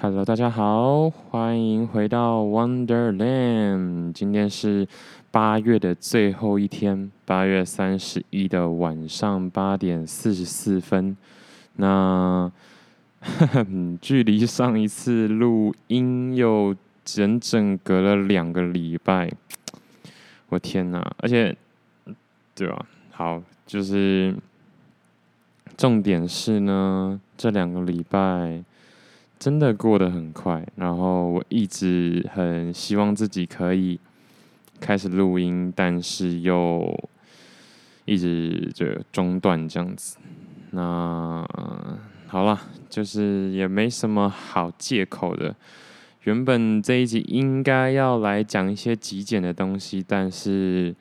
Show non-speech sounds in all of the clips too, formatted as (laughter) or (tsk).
Hello，大家好，欢迎回到 Wonderland。今天是八月的最后一天，八月三十一的晚上八点四十四分。那 (laughs) 距离上一次录音又整整隔了两个礼拜。我天哪！而且，对吧？好，就是重点是呢，这两个礼拜。真的过得很快，然后我一直很希望自己可以开始录音，但是又一直就中断这样子。那好了，就是也没什么好借口的。原本这一集应该要来讲一些极简的东西，但是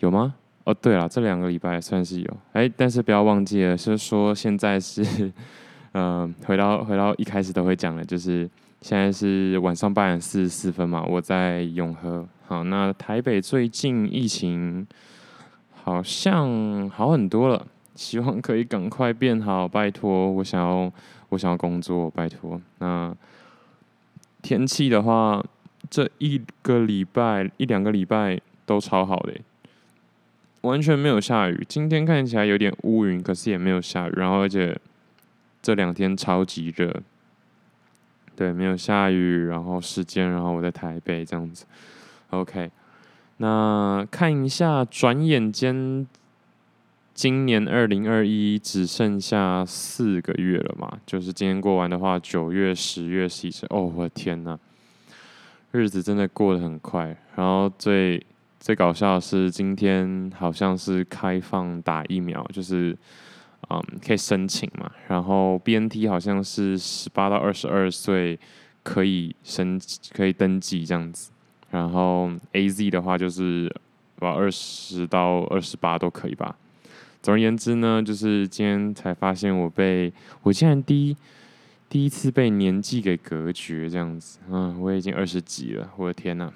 有吗？哦，对了，这两个礼拜算是有。哎，但是不要忘记了，是说现在是。嗯，回到回到一开始都会讲的，就是现在是晚上八点四十四分嘛，我在永和。好，那台北最近疫情好像好很多了，希望可以赶快变好，拜托。我想要我想要工作，拜托。那天气的话，这一个礼拜一两个礼拜都超好的，完全没有下雨。今天看起来有点乌云，可是也没有下雨，然后而且。这两天超级热，对，没有下雨，然后时间，然后我在台北这样子，OK。那看一下，转眼间，今年二零二一只剩下四个月了嘛，就是今天过完的话，九月、十月、十一月，哦，我的天呐，日子真的过得很快。然后最最搞笑的是，今天好像是开放打疫苗，就是。可以申请嘛？然后 BNT 好像是十八到二十二岁可以申可以登记这样子，然后 AZ 的话就是把二十到二十八都可以吧。总而言之呢，就是今天才发现我被我竟然第一第一次被年纪给隔绝这样子。嗯，我已经二十几了，我的天呐。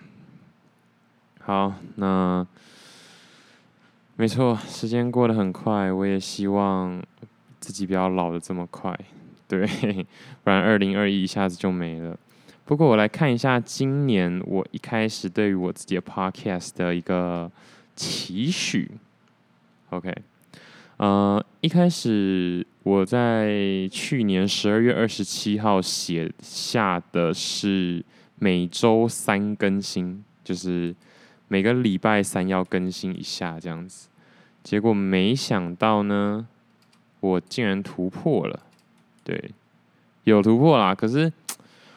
好，那。没错，时间过得很快，我也希望自己不要老的这么快，对，(laughs) 不然二零二一一下子就没了。不过我来看一下今年我一开始对于我自己的 podcast 的一个期许。OK，呃，一开始我在去年十二月二十七号写下的是每周三更新，就是。每个礼拜三要更新一下这样子，结果没想到呢，我竟然突破了，对，有突破啦。可是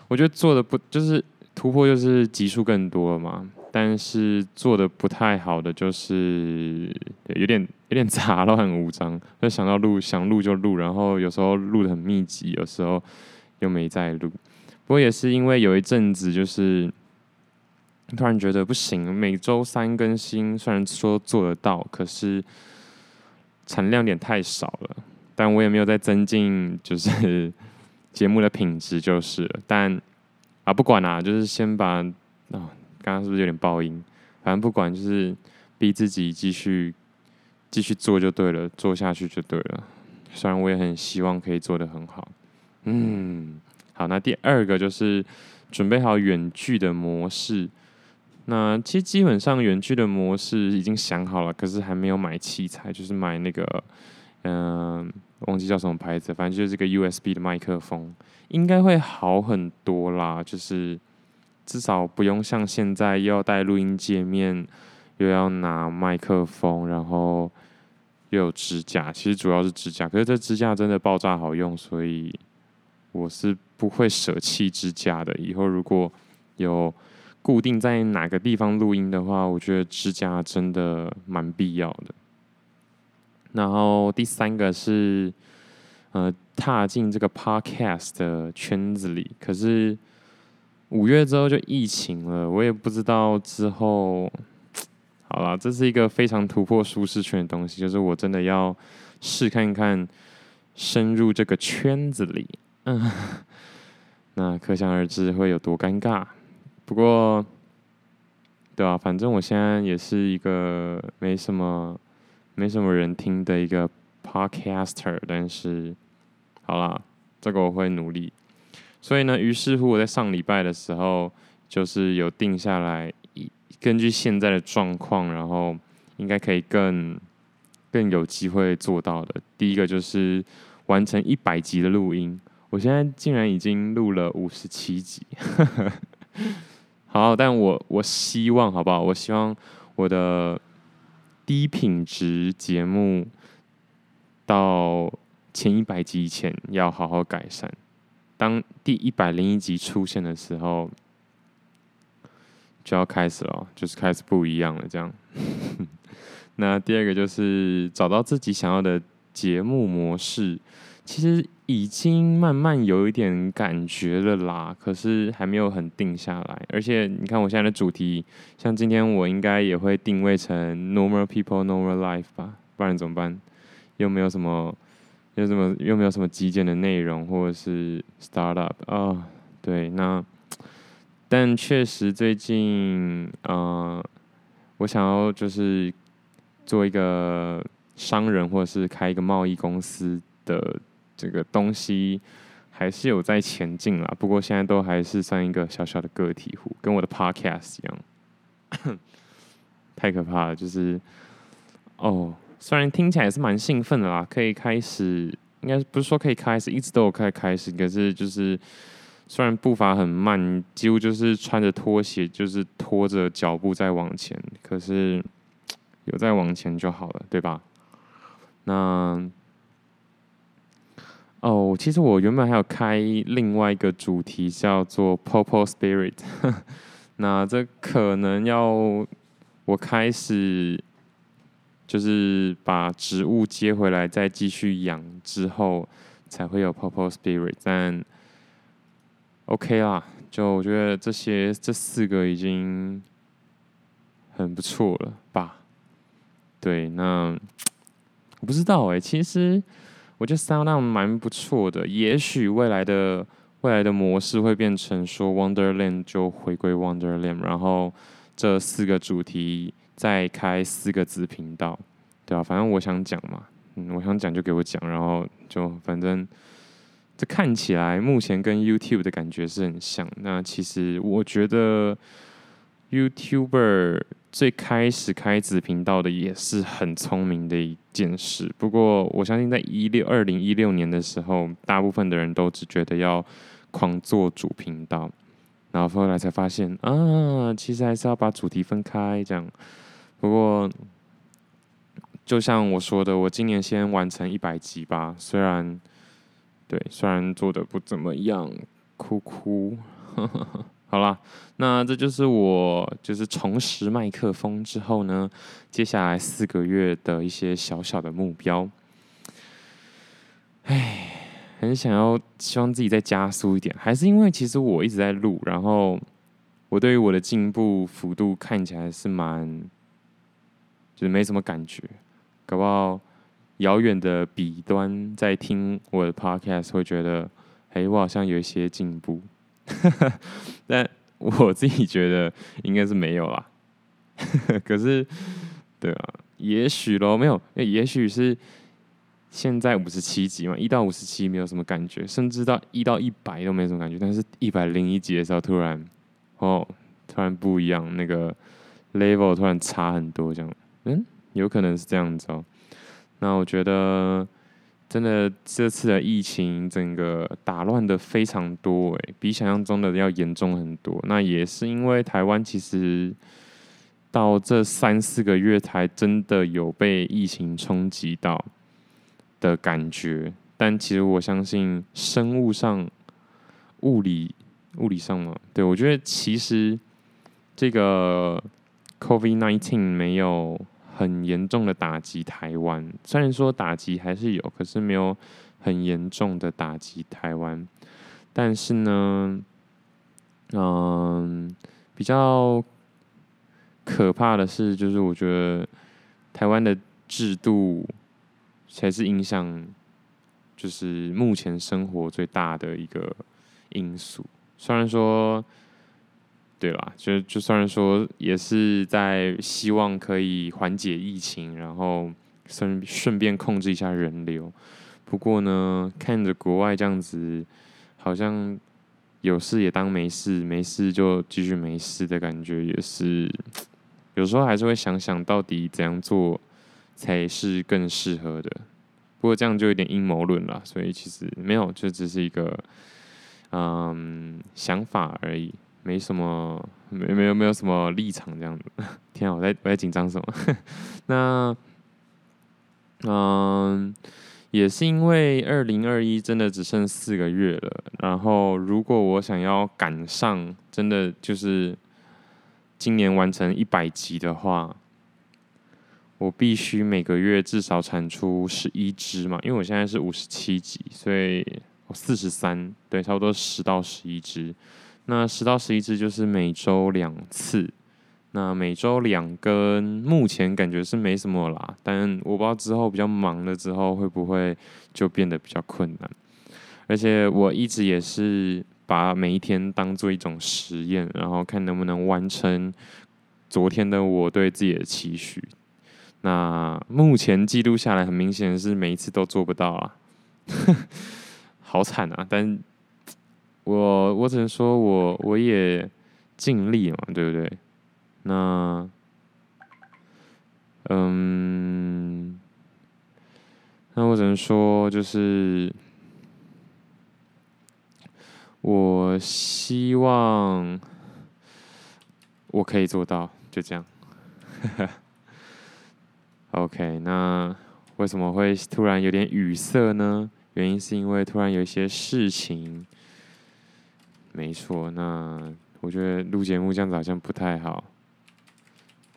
我觉得做的不就是突破，就是集数更多了嘛。但是做的不太好的就是有点有点杂乱无章，就想到录想录就录，然后有时候录的很密集，有时候又没再录。不过也是因为有一阵子就是。突然觉得不行，每周三更新，虽然说做得到，可是产量点太少了。但我也没有在增进，就是节目的品质就是了。但啊，不管啦、就是先把啊，刚刚是不是有点爆音？反正不管，就是逼自己继续继续做就对了，做下去就对了。虽然我也很希望可以做得很好。嗯，好，那第二个就是准备好远距的模式。那其实基本上远距的模式已经想好了，可是还没有买器材，就是买那个，嗯、忘记叫什么牌子，反正就是这个 USB 的麦克风，应该会好很多啦。就是至少不用像现在又要带录音界面，又要拿麦克风，然后又有支架。其实主要是支架，可是这支架真的爆炸好用，所以我是不会舍弃支架的。以后如果有固定在哪个地方录音的话，我觉得支架真的蛮必要的。然后第三个是，呃，踏进这个 podcast 的圈子里。可是五月之后就疫情了，我也不知道之后。好了，这是一个非常突破舒适圈的东西，就是我真的要试看看深入这个圈子里。嗯，那可想而知会有多尴尬。不过，对啊，反正我现在也是一个没什么、没什么人听的一个 podcaster，但是，好啦，这个我会努力。所以呢，于是乎我在上礼拜的时候，就是有定下来，根据现在的状况，然后应该可以更更有机会做到的。第一个就是完成一百集的录音，我现在竟然已经录了五十七集，好，但我我希望好不好？我希望我的低品质节目到前一百集以前要好好改善。当第一百零一集出现的时候，就要开始了，就是开始不一样了。这样，(laughs) 那第二个就是找到自己想要的节目模式，其实已经慢慢有一点感觉了啦，可是还没有很定下来。而且你看我现在的主题，像今天我应该也会定位成 Normal People Normal Life 吧，不然怎么办？又没有什么。又什么又没有什么极简的内容，或者是 startup 啊、对，那但确实最近，呃，我想要就是做一个商人，或者是开一个贸易公司的这个东西，还是有在前进啦。不过现在都还是算一个小小的个体户，跟我的 podcast 一样，太可怕了，就是哦。虽然听起来是蛮兴奋的啦，可以开始，应该不是说可以开始，一直都有可以开始。可是就是虽然步伐很慢，几乎就是穿着拖鞋，就是拖着脚步在往前。可是有在往前就好了，对吧？那哦，其实我原本还有开另外一个主题叫做 Purple Spirit，(laughs) 那这可能要我开始。就是把植物接回来，再继续养之后，才会有 Purple Spirit。但 OK 啦，就我觉得这些这四个已经很不错了吧？对，那我不知道哎、其实我觉得 SoundOn 蛮不错的。也许未来的未来的模式会变成说 Wonderland 就回归 Wonderland，然后这四个主题。再开四个子频道，对啊，反正我想讲嘛，嗯，我想讲就给我讲，然后就反正这看起来目前跟 YouTube 的感觉是很像。那其实我觉得 YouTuber 最开始开子频道的也是很聪明的一件事。不过我相信在一六二零一六年的时候，大部分的人都只觉得要狂做主频道，然后后来才发现啊，其实还是要把主题分开这样。不过，就像我说的，我今年先完成一百集吧。虽然，对，虽然做的不怎么样，哭哭。(laughs) 好啦，那这就是我就是重拾麦克风之后呢，接下来四个月的一些小小的目标。唉，很想要，希望自己再加速一点，还是因为其实我一直在录，然后我对于我的进步幅度看起来是蛮。就是没什么感觉，搞不好遥远的彼端在听我的 podcast 会觉得，哎，我好像有一些进步，哈 (laughs) 哈但我自己觉得应该是没有啦。(laughs) 可是，对啊，也许咯，没有，也许是现在五十七集嘛，一到五十七没有什么感觉，甚至到一到一百都没什么感觉，但是一百零一集的时候突然，哦，突然不一样，那个 level 突然差很多，这样。嗯，有可能是这样子哦。那我觉得，真的这次的疫情整个打乱的非常多，诶，比想象中的要严重很多。那也是因为台湾其实到这三四个月才真的有被疫情冲击到的感觉。但其实我相信生物上、物理、物理上嘛，对，我觉得其实这个 COVID-19 没有。很严重的打击台湾，虽然说打击还是有，可是没有很严重的打击台湾。但是呢，嗯，比较可怕的是，就是我觉得台湾的制度才是影响，就是目前生活最大的一个因素。虽然说。对啦，就就虽然说，也是在希望可以缓解疫情，然后顺顺便控制一下人流。不过呢，看着国外这样子，好像有事也当没事，没事就继续没事的感觉，也是有时候还是会想想到底怎样做才是更适合的。不过这样就有点阴谋论了，所以其实没有，就只是一个嗯想法而已，没什么，没没有没有什么立场这样子。(laughs) 天啊，我在我在紧张什么？(laughs) 那嗯。也是因为二零二一真的只剩四个月了，然后如果我想要赶上，真的就是今年完成一百集的话，我必须每个月至少产出十一支嘛，因为我现在是五十七集，所以我四十三，对，差不多十到十一支。那十到十一支就是每周两次。那每周两根，目前感觉是没什么啦，但我不知道之后比较忙了之后会不会就变得比较困难。而且我一直也是把每一天当做一种实验，然后看能不能完成昨天的我对自己的期许。那目前记录下来，很明显是每一次都做不到啊，(laughs) 好惨啊！但我我只能说我我也尽力嘛，对不对？那，嗯，那我只能说，就是我希望我可以做到，就这样。(laughs) OK，那为什么会突然有点语塞呢？原因是因为突然有一些事情。没错，那我觉得录节目这样子好像不太好。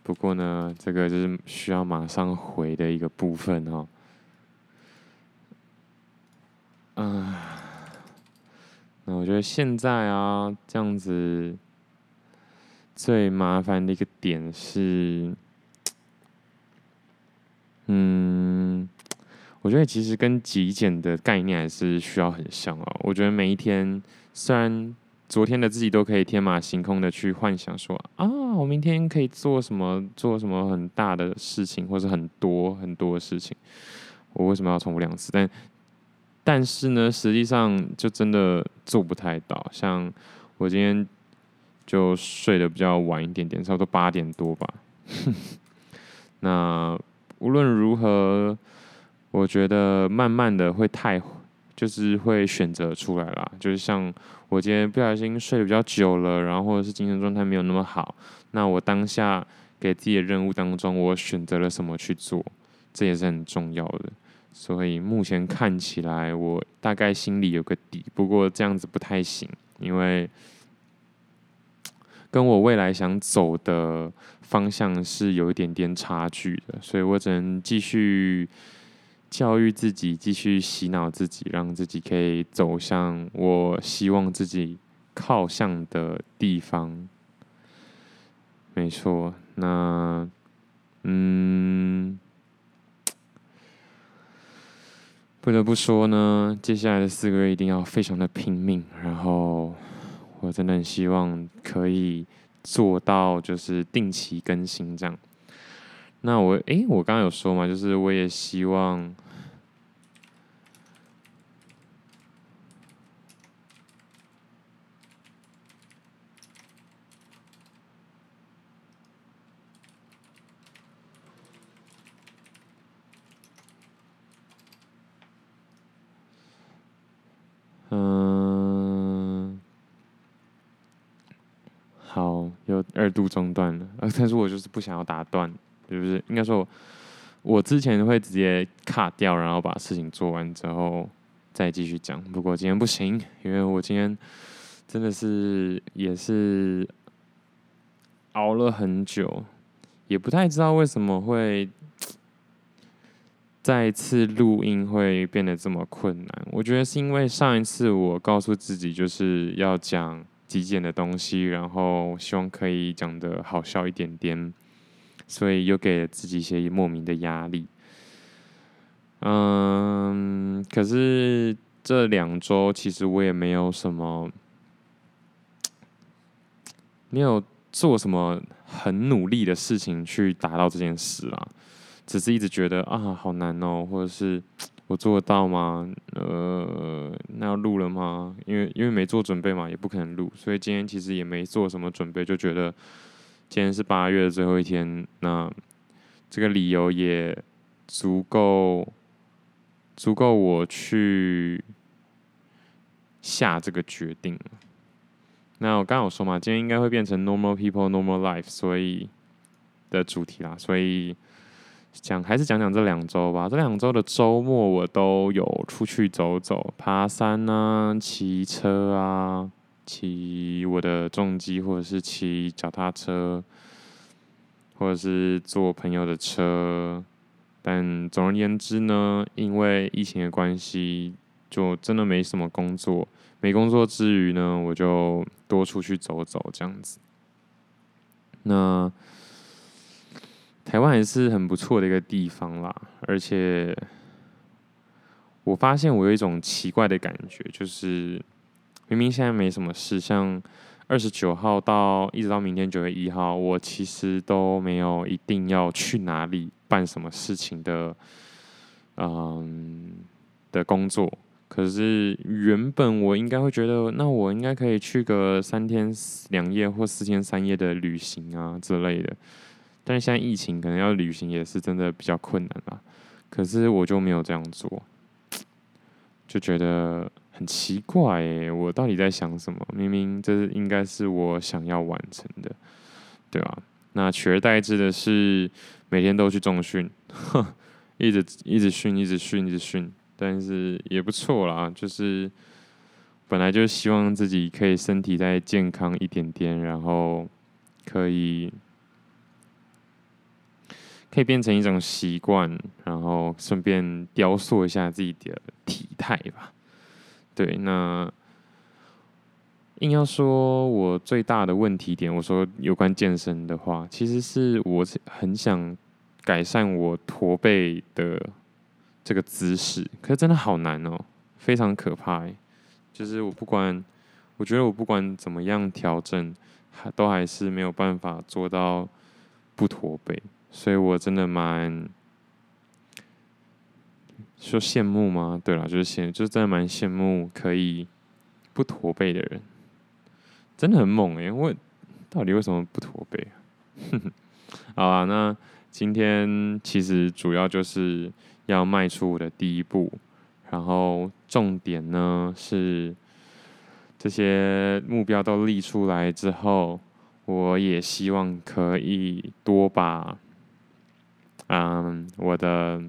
不过呢，这个就是需要马上回的一个部分哦。嗯，那我觉得现在啊，这样子最麻烦的一个点是，嗯，我觉得其实跟极简的概念还是需要很像哦。我觉得每一天虽然。昨天的自己都可以天马行空的去幻想说啊，我明天可以做什么，做什么很大的事情，或是很多很多的事情。我为什么要重复两次？但但是呢，实际上就真的做不太到。像我今天就睡得比较晚一点点，差不多八点多吧。(laughs) 那无论如何，我觉得慢慢的会太。就是会选择出来啦，就是像我今天不小心睡得比较久了，然后或者是精神状态没有那么好，那我当下给自己的任务当中，我选择了什么去做，这也是很重要的。所以目前看起来，我大概心里有个底，不过这样子不太行，因为跟我未来想走的方向是有一点点差距的，所以我只能继续。教育自己，继续洗脑自己，让自己可以走向我希望自己靠向的地方。没错，那嗯，不得不说呢，接下来的四个月一定要非常的拼命。然后，我真的很希望可以做到，就是定期更新这样。那我诶，我刚刚有说嘛，就是我也希望。嗯，好，又二度中断了，(laughs) 但是我就是不想要打断，是不是？应该说，我之前会直接卡掉，然后把事情做完之后再继续讲。不过今天不行，因为我今天真的是也是熬了很久，也不太知道为什么会再次录音会变得这么困难。我觉得是因为上一次我告诉自己就是要讲。极简的东西，然后希望可以讲得好笑一点点，所以又给自己一些莫名的压力。嗯，可是这两周其实我也没有什么，没有做什么很努力的事情去达到这件事啊，只是一直觉得啊好难哦，或者是 (tsk) 我做得到吗？呃，那要录了吗？因为因为没做准备嘛，也不可能录，所以今天其实也没做什么准备，就觉得今天是八月的最后一天，那这个理由也足够足够我去下这个决定。那我刚刚有说嘛，今天应该会变成 normal people normal life，所以的主题啦，所以讲还是讲讲这两周吧。这两周的周末我都有出去走走，爬山啊，骑车啊，骑我的重机或者是骑脚踏车，或者是坐朋友的车。但总而言之呢，因为疫情的关系，就真的没什么工作。没工作之余呢，我就多出去走走这样子。那台湾还是很不错的一个地方啦，而且我发现我有一种奇怪的感觉，就是明明现在没什么事，像二十九号到一直到明天九月一号，我其实都没有一定要去哪里办什么事情的，嗯，的工作。可是原本我应该会觉得，那我应该可以去个三天两夜或四天三夜的旅行啊之类的。但是现在疫情，可能要旅行也是真的比较困难吧。可是我就没有这样做，就觉得很奇怪诶，我到底在想什么？明明这是应该是我想要完成的，对吧？那取而代之的是每天都去重训，(laughs) 一直一直训，一直训，一直训。但是也不错啦，就是本来就希望自己可以身体再健康一点点，然后可以可以变成一种习惯，然后顺便雕塑一下自己的体态吧。对，那硬要说我最大的问题点，我说有关健身的话，其实是我很想改善我驼背的。这个姿势，可是真的好难哦，非常可怕欸。就是我不管，我觉得我不管怎么样调整，还都还是没有办法做到不驼背，所以我真的蛮说羡慕吗？对啦，就是羡，就是真的蛮羡慕可以不驼背的人，真的很猛欸。我到底为什么不驼背？(laughs) 好啊，那今天其实主要就是。要迈出我的第一步，然后重点呢是这些目标都立出来之后，我也希望可以多把，嗯，我的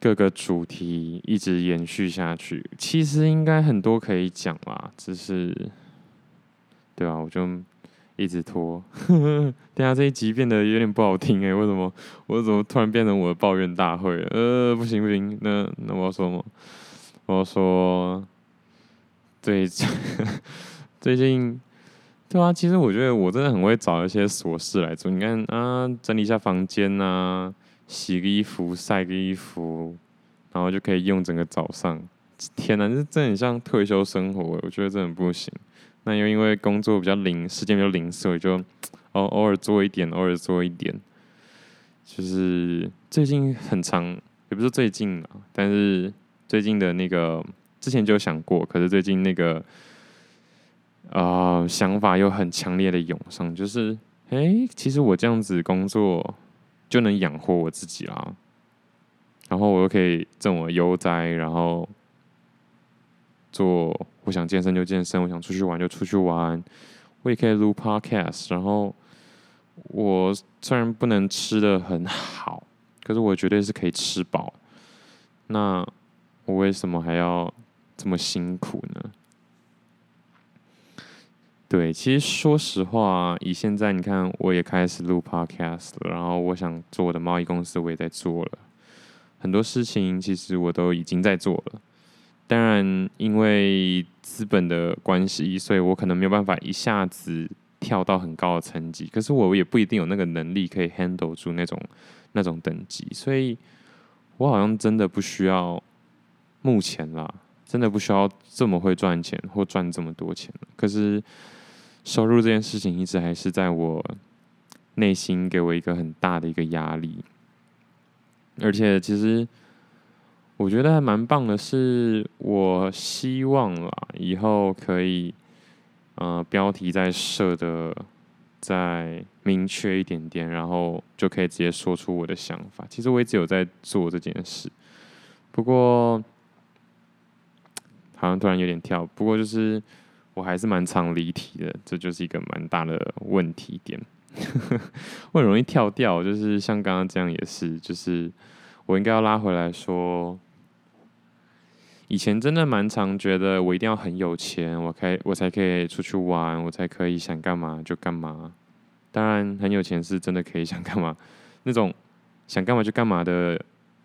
各个主题一直延续下去。其实应该很多可以讲啦，只是，对啊，我就。一直拖，(laughs) 等下这一集变得有点不好听诶、为什么？我怎么突然变成我的抱怨大会？呃，不行不行，那那我要说吗？我要说，对，最近，(laughs) 对啊，其实我觉得我真的很会找一些琐事来做。你看啊，整理一下房间啊，洗个衣服，晒个衣服，然后就可以用整个早上。天哪，这真的很像退休生活，我觉得真的不行。那又因为工作比较零，时间比较零碎，就偶偶尔做一点，偶尔做一点。就是最近很长，也不是最近啊，但是最近的那个之前就想过，可是最近那个、呃、想法又很强烈的涌上，就是哎、其实我这样子工作就能养活我自己啦，然后我又可以这么悠哉，然后做。我想健身就健身，我想出去玩就出去玩，我也可以录 podcast。然后我虽然不能吃的很好，可是我绝对是可以吃饱。那我为什么还要这么辛苦呢？对，其实说实话，以现在你看，我也开始录 podcast 了，然后我想做的贸易公司，我也在做了，很多事情其实我都已经在做了。当然，因为资本的关系，所以我可能没有办法一下子跳到很高的层级。可是我也不一定有那个能力可以 handle 住那种那种等级，所以我好像真的不需要，目前啦，真的不需要这么会赚钱或赚这么多钱。可是收入这件事情一直还是在我内心给我一个很大的一个压力。而且其实我觉得还蛮棒的是，我希望啦，以后可以呃标题再设的再明确一点点，然后就可以直接说出我的想法。其实我一直有在做这件事，不过。好像突然有点跳，不过就是我还是蛮常离题的，这就是一个蛮大的问题点。(laughs) 我很容易跳掉，就是像刚刚这样也是，就是我应该要拉回来说，以前真的蛮常觉得我一定要很有钱，我可以我才可以出去玩，我才可以想干嘛就干嘛。当然，很有钱是真的可以想干嘛，那种想干嘛就干嘛的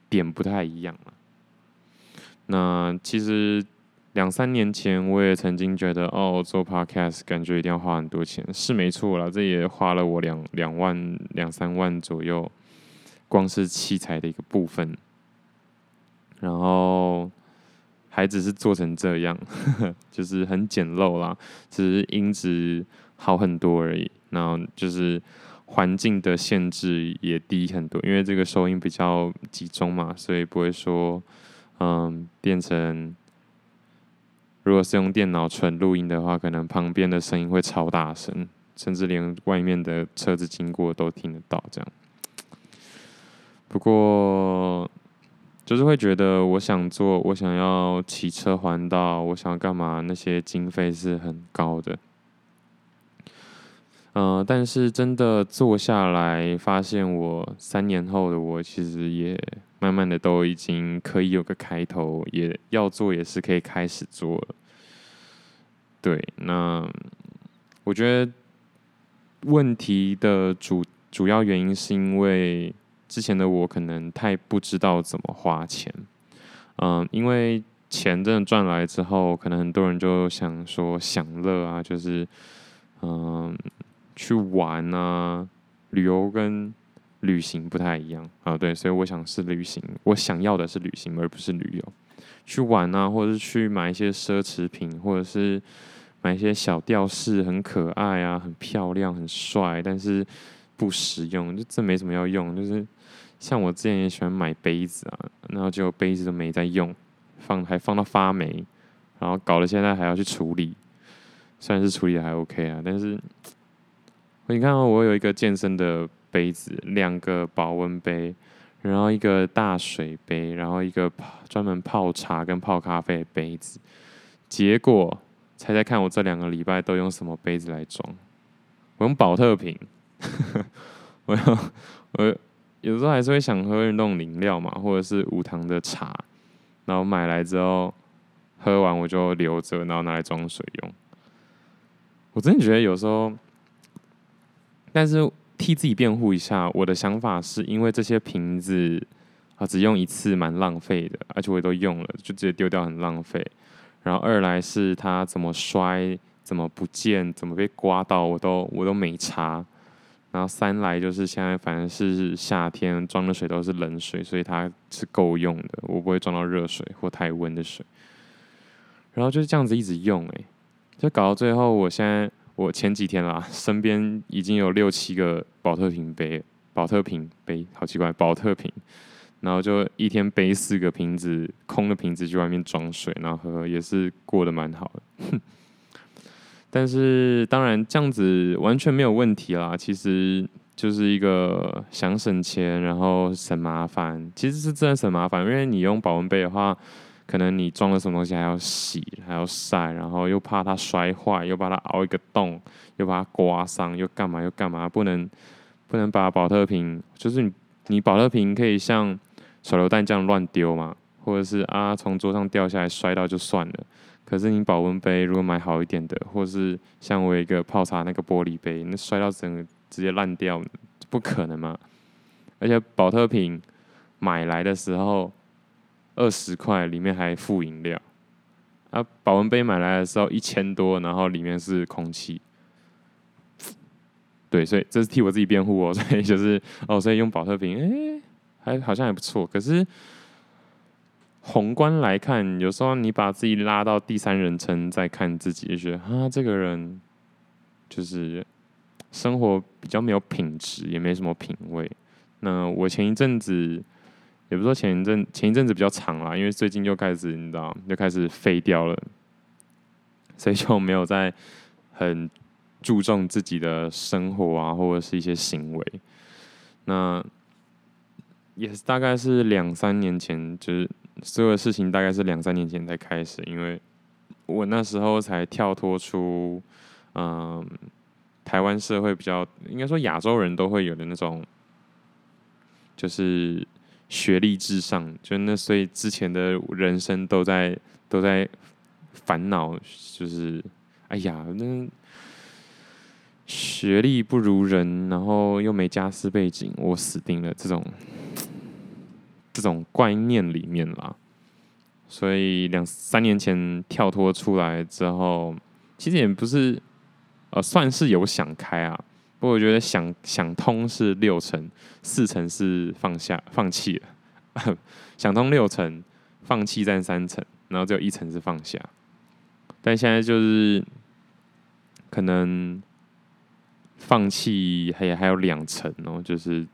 点不太一样。那其实。两三年前，我也曾经觉得，哦，做 podcast 感觉一定要花很多钱，是没错啦，这也花了我两两万两三万左右，光是器材的一个部分。然后还只是做成这样，呵 (laughs) 呵就是很简陋啦，只是音质好很多而已。然后就是环境的限制也低很多，因为这个收音比较集中嘛，所以不会说，嗯，变成。如果是用电脑纯录音的话，可能旁边的声音会超大声，甚至连外面的车子经过都听得到。这样，不过就是会觉得，我想做，我想要骑车环岛，我想要干嘛？那些经费是很高的。嗯、但是真的做下来，发现我三年后的我，其实也。慢慢的都已经可以有个开头，也要做也是可以开始做了。对，那我觉得问题的主主要原因是因为之前的我可能太不知道怎么花钱。嗯，因为钱真的赚来之后，可能很多人就想说享乐啊，就是嗯去玩啊，旅游跟。旅行不太一样啊，对，所以我想是旅行，我想要的是旅行，而不是旅游。去玩啊，或者是去买一些奢侈品，或者是买一些小吊饰，很可爱啊，很漂亮，很帅，但是不实用，就这没什么要用。就是像我之前也喜欢买杯子啊，然后结果杯子都没在用，放还放到发霉，然后搞得现在还要去处理。虽然是处理的还 OK 啊，但是你看我有一个健身的。杯子，两个保温杯，然后一个大水杯，然后一个专门泡茶跟泡咖啡的杯子。结果猜猜看，我这两个礼拜都用什么杯子来装？我用宝特瓶。(laughs) 我用我有时候还是会想喝运动饮料嘛，或者是无糖的茶，然后买来之后喝完我就留着，然后拿来装水用。我真的觉得有时候，但是。替自己辩护一下，我的想法是因为这些瓶子啊，只用一次蛮浪费的，而且我都用了，就直接丢掉很浪费。然后二来是它怎么摔、怎么不见、怎么被刮到，我都我都没差。然后三来就是现在反正是夏天，装的水都是冷水，所以它是够用的，我不会装到热水或太温的水。然后就是这样子一直用，哎，就搞到最后，我现在。我前几天啦，身边已经有六七个保特瓶杯，保特瓶杯，好奇怪，保特瓶，然后就一天背四个瓶子，空的瓶子去外面装水，然后喝，也是过得蛮好的。(laughs) 但是当然这样子完全没有问题啦，其实就是一个想省钱，然后省麻烦，其实是真的省麻烦，因为你用保温杯的话。可能你装了什么东西还要洗，还要晒，然后又怕它摔坏，又把它凹一个洞，又把它刮伤，又干嘛又干嘛？不能不能把保特瓶，就是你你保特瓶可以像手榴弹这样乱丢嘛，或者是啊从桌上掉下来摔到就算了。可是你保温杯如果买好一点的，或者是像我一个泡茶那个玻璃杯，那摔到整个直接烂掉，不可能嘛。而且保特瓶买来的时候。二十块里面还附饮料，啊，保温杯买来的时候一千多，然后里面是空气，对，所以这是替我自己辩护哦，所以就是哦，所以用保特瓶，哎、还好像还不错。可是宏观来看，有时候你把自己拉到第三人称再看自己，就觉得啊，这个人就是生活比较没有品质，也没什么品味。那我前一阵子。也不是说前一阵前一阵子比较长啦，因为最近就开始你知道，就开始废掉了，所以就没有在很注重自己的生活啊，或者是一些行为。那也是大概是两三年前，就是所有事情大概是两三年前才开始，因为我那时候才跳脱出，嗯，台湾社会比较应该说亚洲人都会有的那种，就是学历至上，就那所以之前的人生都在都在烦恼，就是哎呀那。学历不如人，然后又没家世背景，我死定了。这种 (tsk) 这种观念里面啦，所以两三年前跳脱出来之后，其实也不是呃，算是有想开啊。不过我觉得想想通是六成，四成是放下放弃了。(laughs) 想通六成，放弃占三成，然后只有一成是放下。但现在就是可能。放弃还还有两层哦，就是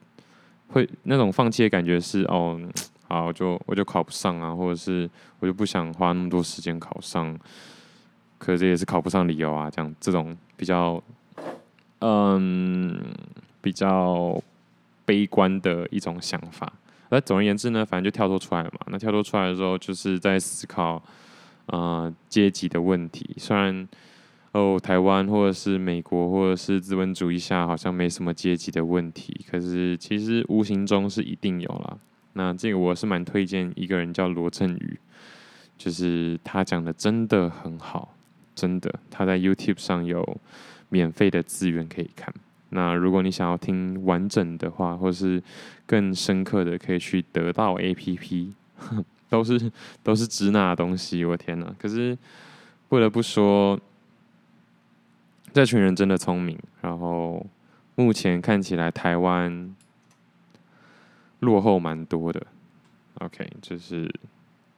会那种放弃的感觉是哦，好，我就我就考不上啊，或者是我就不想花那么多时间考上，可是这也是考不上理由啊，这样这种比较嗯比较悲观的一种想法。那总而言之呢，反正就跳脱出来了嘛。那跳脱出来的时候，就是在思考呃阶级的问题，虽然。哦，台湾或者是美国或者是资本主义下，好像没什么阶级的问题，可是其实无形中是一定有啦。那这个我是蛮推荐一个人叫罗振宇，就是他讲的真的很好，真的，他在 YouTube 上有免费的资源可以看。那如果你想要听完整的话，或是更深刻的，可以去得到 APP，(laughs) 都是都是支那东西，我天哪！可是不得不说。这群人真的聪明，然后目前看起来台湾落后蛮多的。OK，就是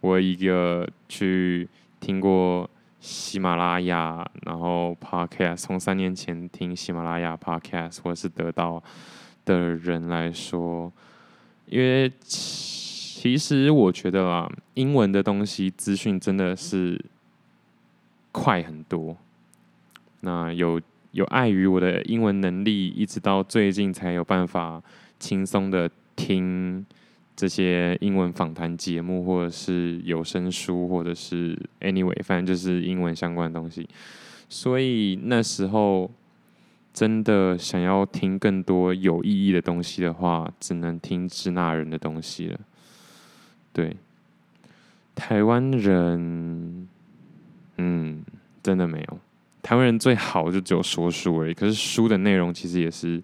我一个去听过喜马拉雅，然后 Podcast，从三年前听喜马拉雅 Podcast 或是得到的人来说，因为其实我觉得啊，英文的东西资讯真的是快很多。那有有碍于我的英文能力，一直到最近才有办法轻松的听这些英文访谈节目，或者是有声书，或者是 anyway，反正就是英文相关的东西。所以那时候真的想要听更多有意义的东西的话，只能听支那人的东西了。对，台湾人，嗯，真的没有。台湾人最好就只有说书而已，可是书的内容其实也是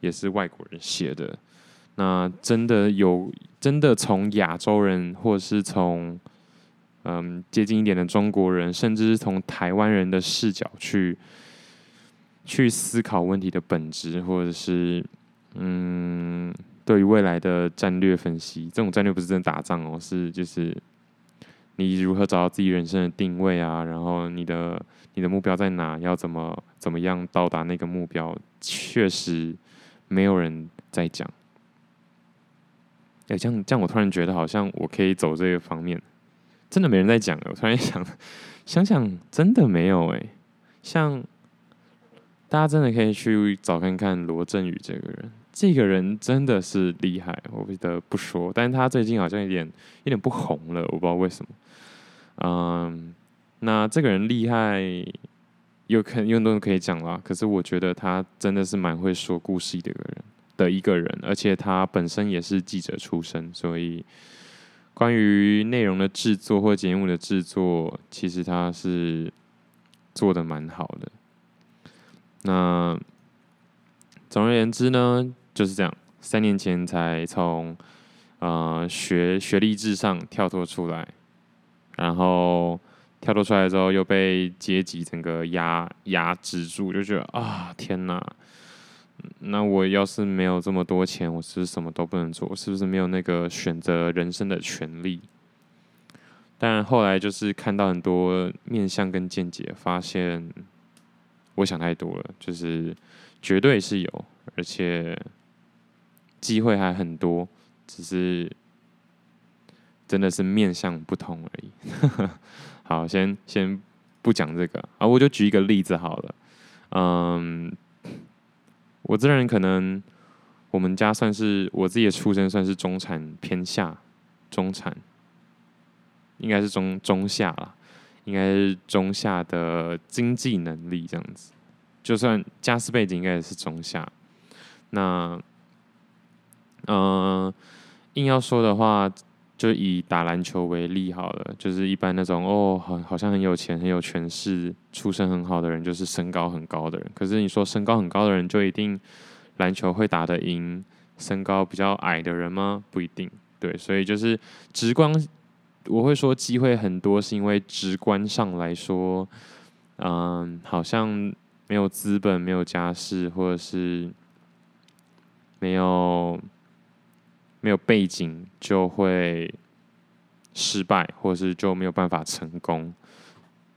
也是外国人写的。那真的有真的从亚洲人，或是从嗯接近一点的中国人，甚至是从台湾人的视角去去思考问题的本质，或者是嗯对于未来的战略分析。这种战略不是真的打仗哦，是就是你如何找到自己人生的定位啊，然后你的。你的目标在哪？要怎么怎么样到达那个目标？确实没有人在讲。哎，这样这样，我突然觉得好像我可以走这个方面。真的没人在讲。我突然想想想，真的没有哎。像大家真的可以去找看看罗振宇这个人，这个人真的是厉害，我不得不说。但是他最近好像有点有点不红了，我不知道为什么。嗯。那这个人厉害，有可能有很多人可以讲啦。可是我觉得他真的是蛮会说故事的一个人的一个人，而且他本身也是记者出身，所以关于内容的制作或节目的制作，其实他是做的蛮好的。那总而言之呢，就是这样。三年前才从呃学学历至上跳脱出来，然后。跳脱出来之后，又被阶级整个压压制住，就觉得啊，天哪！那我要是没有这么多钱，我是不是什么都不能做？是不是没有那个选择人生的权利？但后来就是看到很多面相跟见解，发现我想太多了，就是绝对是有，而且机会还很多，只是真的是面相不同而已。(laughs) 好，先先不讲这个啊，我就举一个例子好了。嗯，我这人可能我们家算是我自己的出身算是中产偏下，中产应该是中中下啦，应该是中下的经济能力这样子。就算家世背景应该也是中下。那嗯，硬要说的话。就以打篮球为例好了，就是一般那种哦，好好像很有钱、很有权势、出身很好的人，就是身高很高的人。可是你说身高很高的人就一定篮球会打得赢身高比较矮的人吗？不一定。对，所以就是直观，我会说机会很多，是因为直观上来说，嗯，好像没有资本、没有家世，或者是没有。没有背景就会失败，或是就没有办法成功。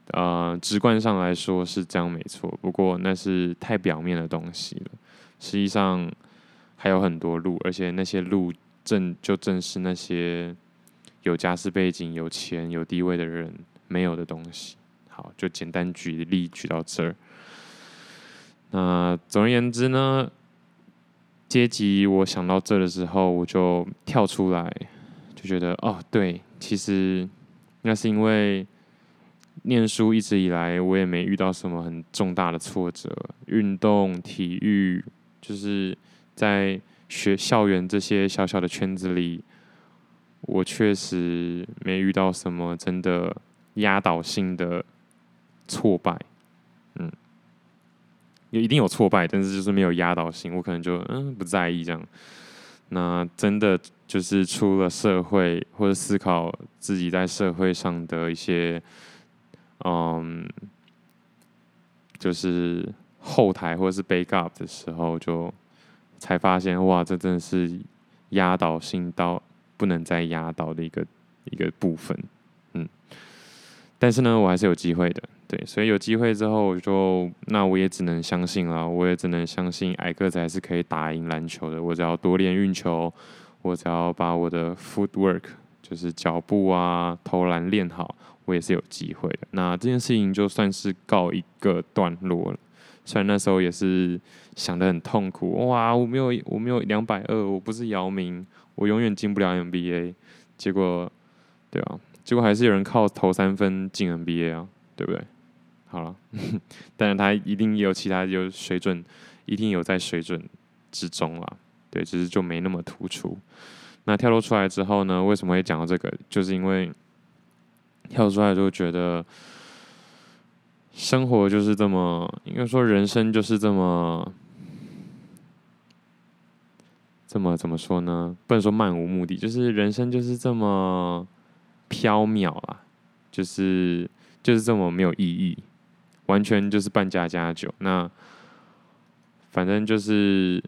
呃，直观上来说是这样没错，不过那是太表面的东西了。实际上还有很多路，而且那些路正就正是那些有家世背景、有钱、有地位的人没有的东西。好，就简单举例举到这儿。那总而言之呢，阶级，我想到这的时候，我就跳出来，就觉得哦，对，其实那是因为念书一直以来，我也没遇到什么很重大的挫折。运动、体育，就是在学校园这些小小的圈子里，我确实没遇到什么真的压倒性的挫败。嗯。有一定有挫败，但是就是没有压倒性，我可能就嗯不在意这样。那真的就是出了社会或者思考自己在社会上的一些，嗯，就是后台或者是 backup 的时候，就才发现哇，这真的是压倒性到不能再压倒的一个一个部分，嗯。但是呢，我还是有机会的。对，所以有机会之后，我就那我也只能相信了，我也只能相信矮个子还是可以打赢篮球的。我只要多练运球，我只要把我的 footwork，就是脚步啊、投篮练好，我也是有机会的。那这件事情就算是告一个段落了。虽然那时候也是想得很痛苦，哇，我没有我没有两百二，我不是姚明，我永远进不了 NBA。结果，对啊，结果还是有人靠投三分进 NBA 啊，对不对？好了，(laughs) 但是他一定有其他有水准，一定有在水准之中啦。对，只是就没那么突出。那跳脱出来之后呢？为什么会讲到这个？就是因为跳出来就觉得生活就是这么，应该说人生就是这么，这么怎么说呢？不能说漫无目的，就是人生就是这么飘渺啊，就是就是这么没有意义。完全就是扮家家酒，那反正就是，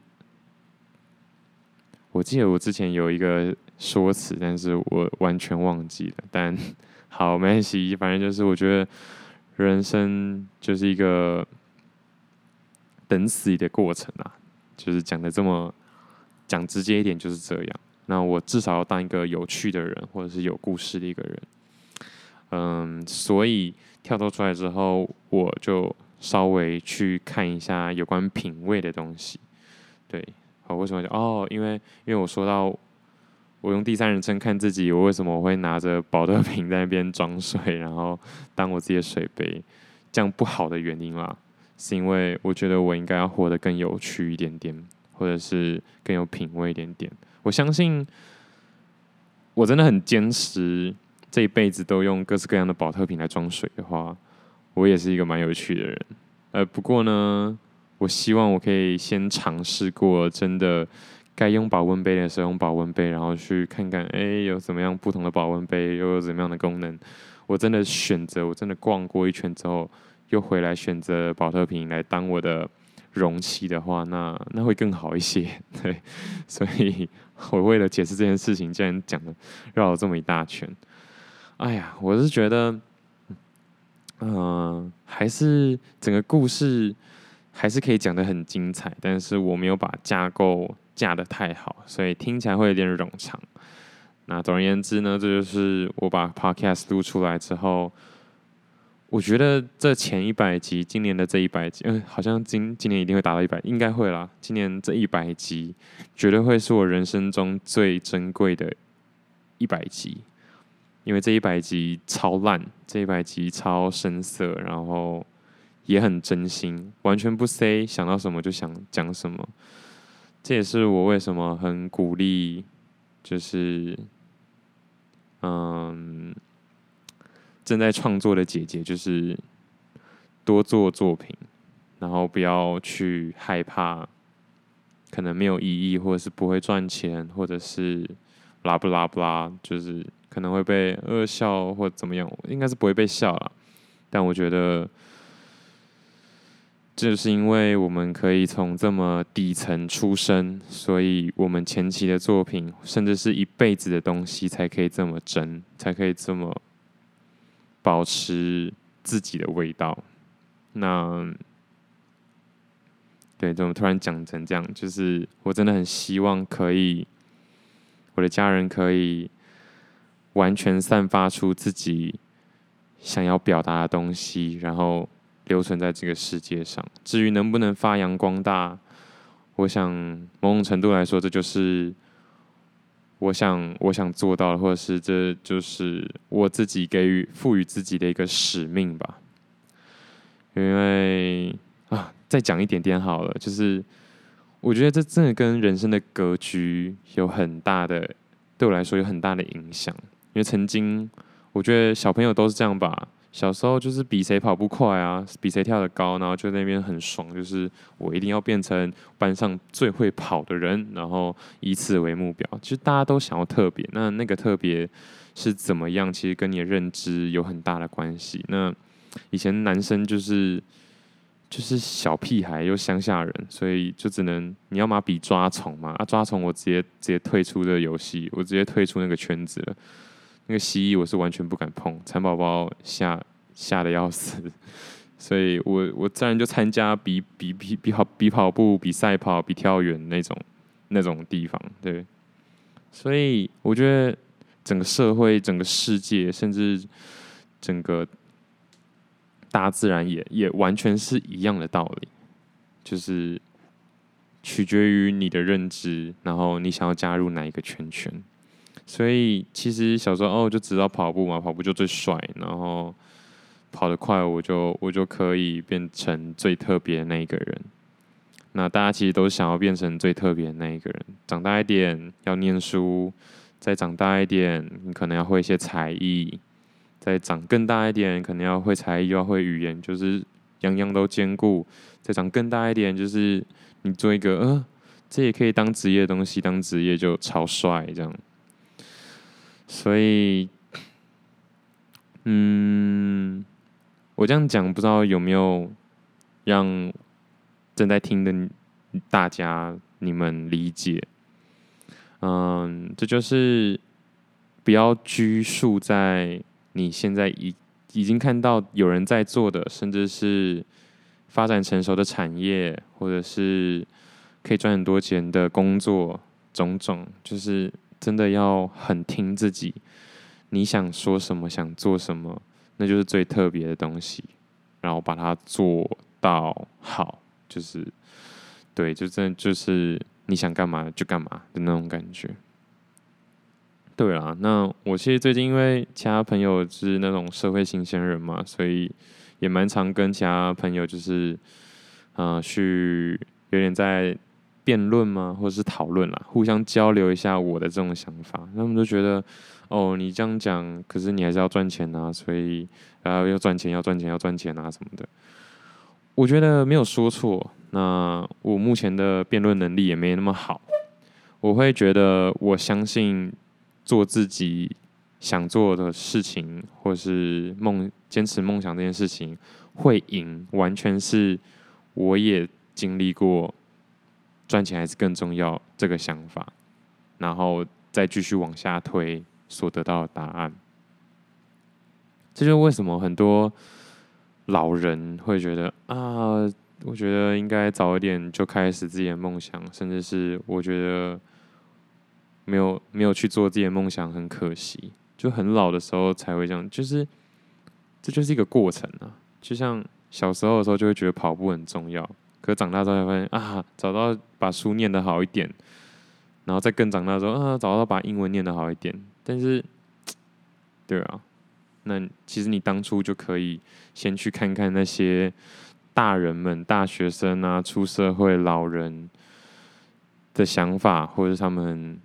我记得我之前有一个说辞，但是我完全忘记了。但好，没关系，反正就是我觉得人生就是一个等死的过程啊，就是讲的这么讲直接一点就是这样。那我至少要当一个有趣的人，或者是有故事的一个人。嗯，所以。跳脱出来之后，我就稍微去看一下有关品味的东西。对，好，为什么？哦，因为因为我说到我用第三人称看自己，我为什么我会拿着保特瓶在那边装水，然后当我自己的水杯，这样不好的原因啦，是因为我觉得我应该要活得更有趣一点点，或者是更有品味一点点。我相信我真的很坚持。这一辈子都用各式各样的宝特瓶来装水的话，我也是一个蛮有趣的人。呃，不过呢，我希望我可以先尝试过，真的该用保温杯的时候用保温杯，然后去看看，哎，有怎么样不同的保温杯，又有怎么样的功能。我真的选择，我真的逛过一圈之后，又回来选择宝特瓶来当我的容器的话，那 (laughs) 那会更好一些。对，(laughs) 所以 (laughs) 我为了解释这件事情，竟然讲了绕了这么一大圈。哎呀，我是觉得，嗯、还是整个故事还是可以讲的很精彩，但是我没有把架构架得太好，所以听起来会有点冗长。那总而言之呢，这就是我把 Podcast 录出来之后，我觉得这前一百集，今年的这一百集，嗯，好像今今年一定会达到一百，应该会啦。今年这一百集，绝对会是我人生中最珍贵的一百集，因为这一百集超烂，这一百集超生涩，然后也很真心，完全不塞，想到什么就想讲什么。这也是我为什么很鼓励，就是。嗯，正在创作的姐姐就是多做作品，然后不要去害怕可能没有意义，或者是不会赚钱，或者是拉不拉不拉，就是可能会被恶笑或怎么样，应该是不会被笑啦。但我觉得。就是因为我们可以从这么底层出生，所以我们前期的作品，甚至是一辈子的东西，才可以这么真，才可以这么保持自己的味道。那对，怎么突然讲成这样？就是我真的很希望可以，我的家人可以完全散发出自己想要表达的东西，然后。留存在这个世界上。至于能不能发扬光大，我想某种程度来说，这就是我想我想做到的，或者是这就是我自己给予赋予自己的一个使命吧。因为啊，再讲一点点好了，就是我觉得这真的跟人生的格局有很大的，对我来说有很大的影响。因为曾经我觉得小朋友都是这样吧。小时候就是比谁跑步快啊，比谁跳得高，然后就那边很爽，就是我一定要变成班上最会跑的人，然后以此为目标。其实大家都想要特别，那那个特别是怎么样？其实跟你的认知有很大的关系。那以前男生就是就是小屁孩又乡下人，所以就只能你要嘛比抓虫嘛啊，抓虫我直接直接退出这个游戏，我直接退出那个圈子了。那个蜥蜴我是完全不敢碰，蚕宝宝吓吓得要死，所以我我自然就参加比比比比跑比跑步、比赛跑、比跳远那种那种地方，对。所以我觉得整个社会、整个世界，甚至整个大自然也也完全是一样的道理，就是取决于你的认知，然后你想要加入哪一个圈圈。所以其实小时候哦，就知道跑步嘛，跑步就最帅，然后跑得快，我就我就可以变成最特别的那一个人。那大家其实都想要变成最特别的那一个人。长大一点要念书，再长大一点，你可能要会一些才艺，再长更大一点，可能要会才艺又要会语言，就是样样都兼顾。再长更大一点，就是你做一个，呃，这也可以当职业的东西，当职业就超帅这样。所以，嗯，我这样讲不知道有没有让正在听的大家你们理解？嗯，这就是不要拘束在你现在已已经看到有人在做的，甚至是发展成熟的产业，或者是可以赚很多钱的工作，种种就是。真的要很听自己，你想说什么，想做什么，那就是最特别的东西，然后把它做到好，就是对，就真的就是你想干嘛就干嘛的那种感觉。对啊，那我其实最近因为其他朋友是那种社会新鲜人嘛，所以也蛮常跟其他朋友就是，呃，去有点在。辩论吗？或者是讨论啦，互相交流一下我的这种想法。他们都觉得，哦，你这样讲，可是你还是要赚钱啊，所以啊，要赚钱，要赚钱，要赚钱啊什么的。我觉得没有说错。那我目前的辩论能力也没那么好。我会觉得，我相信做自己想做的事情，或是梦坚持梦想这件事情会赢，完全是我也经历过。赚钱还是更重要，这个想法，然后再继续往下推所得到的答案。这就是为什么很多老人会觉得啊，我觉得应该早一点就开始自己的梦想，甚至是我觉得没有没有去做自己的梦想，很可惜。就很老的时候才会这样，就是这就是一个过程啊。就像小时候的时候就会觉得跑步很重要，可长大之后才发现啊，找到把书念得好一点，然后再更长大之后啊，找到把英文念得好一点。但是，(tsk) 对啊，那其实你当初就可以先去看看那些大人们、大学生啊、出社会老人的想法，或者是他们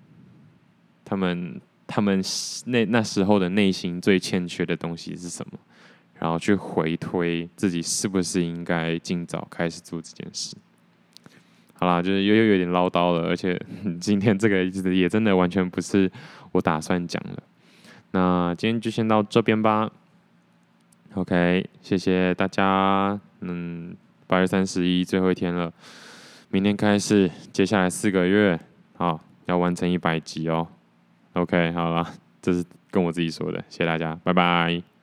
他们。他们那那时候的内心最欠缺的东西是什么？然后去回推自己是不是应该尽早开始做这件事。好啦，就是又又有点唠叨了，而且今天这个也真的完全不是我打算讲的。那今天就先到这边吧。OK，谢谢大家。嗯，八月三十一最后一天了，明天开始，接下来四个月，好，要完成一百集哦。OK，好了，这是跟我自己说的，谢谢大家，拜拜。